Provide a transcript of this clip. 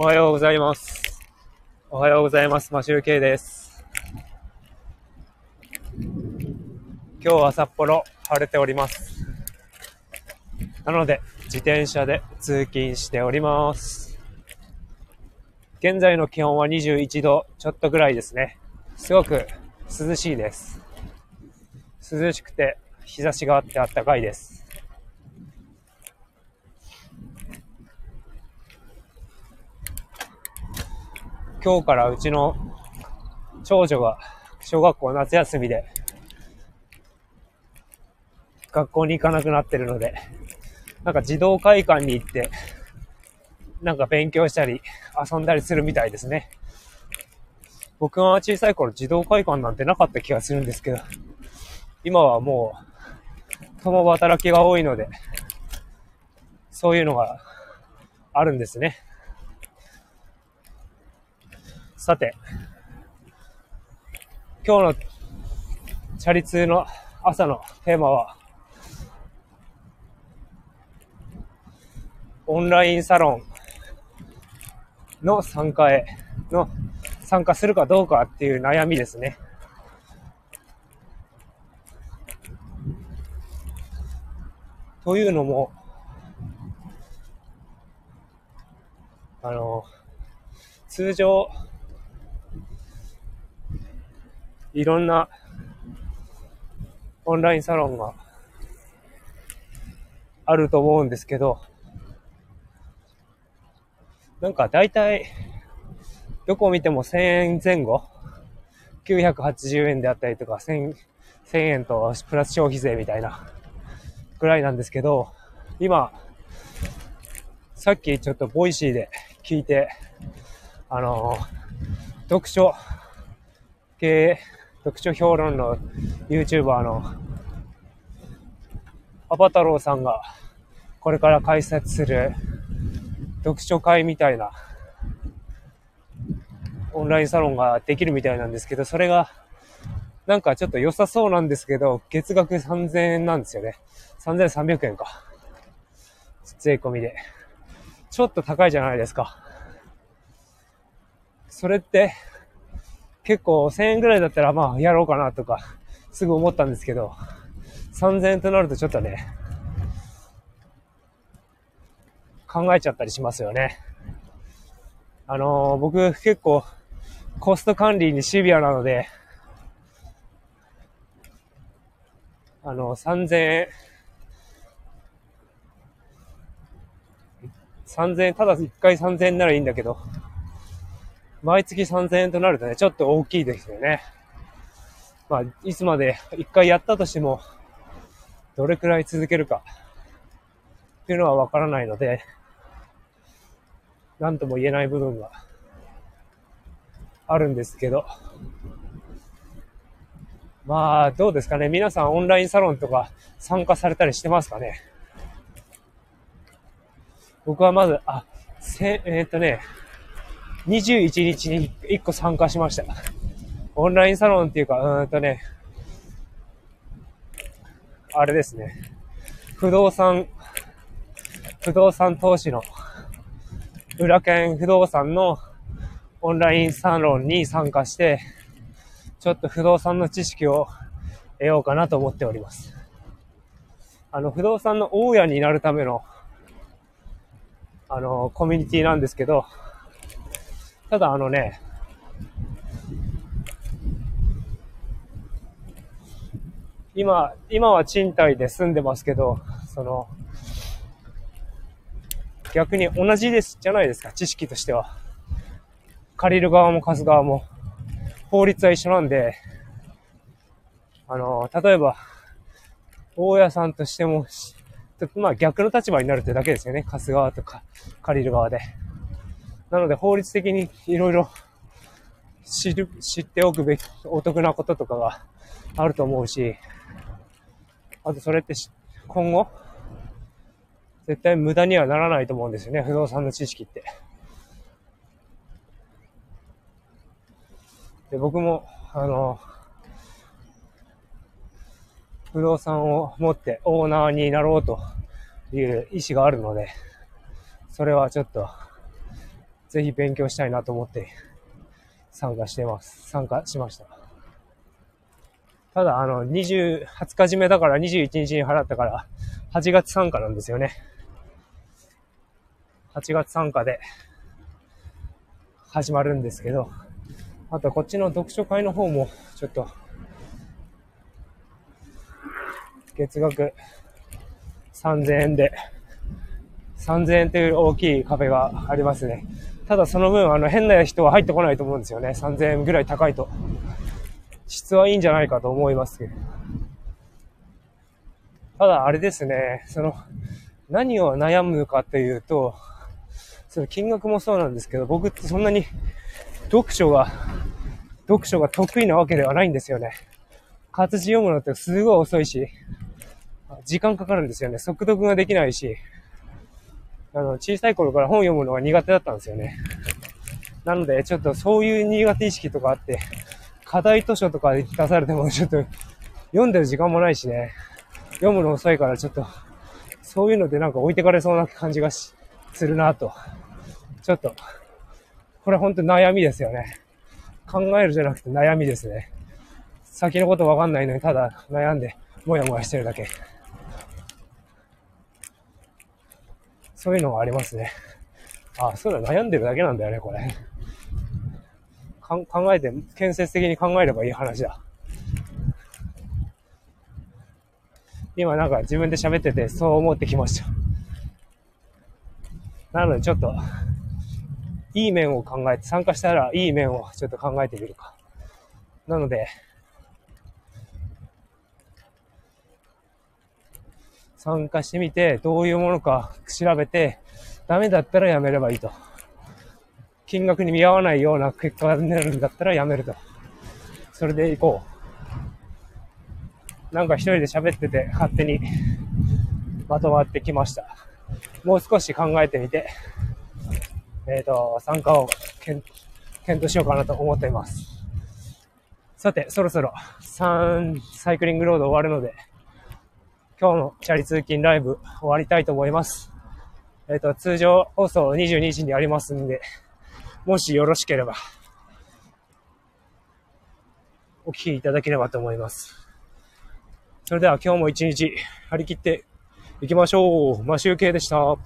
おはようございます。おはようございます。マシュルケイです。今日は札幌晴れております。なので、自転車で通勤しております。現在の気温は21度ちょっとぐらいですね。すごく涼しいです。涼しくて日差しがあって暖かいです。今日からうちの長女が小学校夏休みで学校に行かなくなってるので、なんか児童会館に行って、なんか勉強したり遊んだりするみたいですね。僕が小さい頃児童会館なんてなかった気がするんですけど、今はもう共働きが多いので、そういうのがあるんですね。さて、今日のチャリ通の朝のテーマは、オンラインサロンの参加への参加するかどうかっていう悩みですね。というのも、あの、通常、いろんなオンラインサロンがあると思うんですけど、なんか大体、どこを見ても1000円前後 ?980 円であったりとか、1000, 1000円とプラス消費税みたいなぐらいなんですけど、今、さっきちょっと Voicy で聞いて、あの読書系、読書評論の YouTuber のアバタローさんがこれから開設する読書会みたいなオンラインサロンができるみたいなんですけど、それがなんかちょっと良さそうなんですけど、月額3000円なんですよね。3300円か。税込みで。ちょっと高いじゃないですか。それって結構1000円ぐらいだったらまあやろうかなとか すぐ思ったんですけど、3000円となるとちょっとね、考えちゃったりしますよね。あのー僕結構コスト管理にシビアなので、あの、3000円、3000円、ただ1回3000円ならいいんだけど、毎月3000円となるとね、ちょっと大きいですよね。まあ、いつまで1回やったとしても、どれくらい続けるか、っていうのはわからないので、なんとも言えない部分があるんですけど、まあ、どうですかね。皆さんオンラインサロンとか参加されたりしてますかね。僕はまず、あ、せ、えーっとね、21日に1個参加しました。オンラインサロンっていうか、うーんとね、あれですね。不動産、不動産投資の、裏剣不動産のオンラインサロンに参加して、ちょっと不動産の知識を得ようかなと思っております。あの、不動産の大家になるための、あの、コミュニティなんですけど、ただあのね、今、今は賃貸で住んでますけど、その、逆に同じです、じゃないですか、知識としては。借りる側も貸す側も、法律は一緒なんで、あの、例えば、大家さんとしても、しまあ逆の立場になるってだけですよね。貸す側とか借りる側で。なので法律的にいろいろ知る、知っておくべきお得なこととかがあると思うし、あとそれって今後、絶対無駄にはならないと思うんですよね。不動産の知識って。で、僕も、あの、不動産を持ってオーナーになろうという意思があるので、それはちょっとぜひ勉強したいなと思って参加してます。参加しました。ただ、あの、20、20日締めだから21日に払ったから、8月参加なんですよね。8月参加で始まるんですけど、あとこっちの読書会の方も、ちょっと、月額3000円で、3000円という大きい壁がありますね。ただその分、あの、変な人は入ってこないと思うんですよね。3000円ぐらい高いと。質はいいんじゃないかと思いますけど。ただ、あれですね、その、何を悩むかっていうと、その金額もそうなんですけど、僕ってそんなに読書が、読書が得意なわけではないんですよね。活字読むのってすごい遅いし、時間かかるんですよね。速読ができないし、あの、小さい頃から本読むのが苦手だったんですよね。なので、ちょっとそういう苦手意識とかあって、課題図書とか出されてもちょっと読んでる時間もないしね、読むの遅いからちょっと、そういうのでなんか置いてかれそうな感じがするなと。ちょっと、これ本当悩みですよね。考えるじゃなくて悩みですね。先のことわかんないのにただ悩んで、もやもやしてるだけ。そういうのがありますね。あ、そうだ、悩んでるだけなんだよね、これ。考えて、建設的に考えればいい話だ。今なんか自分で喋っててそう思ってきました。なのでちょっと、いい面を考えて、参加したらいい面をちょっと考えてみるか。なので、参加してみて、どういうものか調べて、ダメだったらやめればいいと。金額に見合わないような結果になるんだったらやめると。それで行こう。なんか一人で喋ってて勝手にまとまってきました。もう少し考えてみて、えっ、ー、と、参加を検討しようかなと思っています。さて、そろそろ3サイクリングロード終わるので、今日のチャリ通勤ライブ終わりたいと思います。えっ、ー、と、通常放送22時にありますんで、もしよろしければ、お聞きいただければと思います。それでは今日も一日張り切っていきましょう。マシュウケイでした。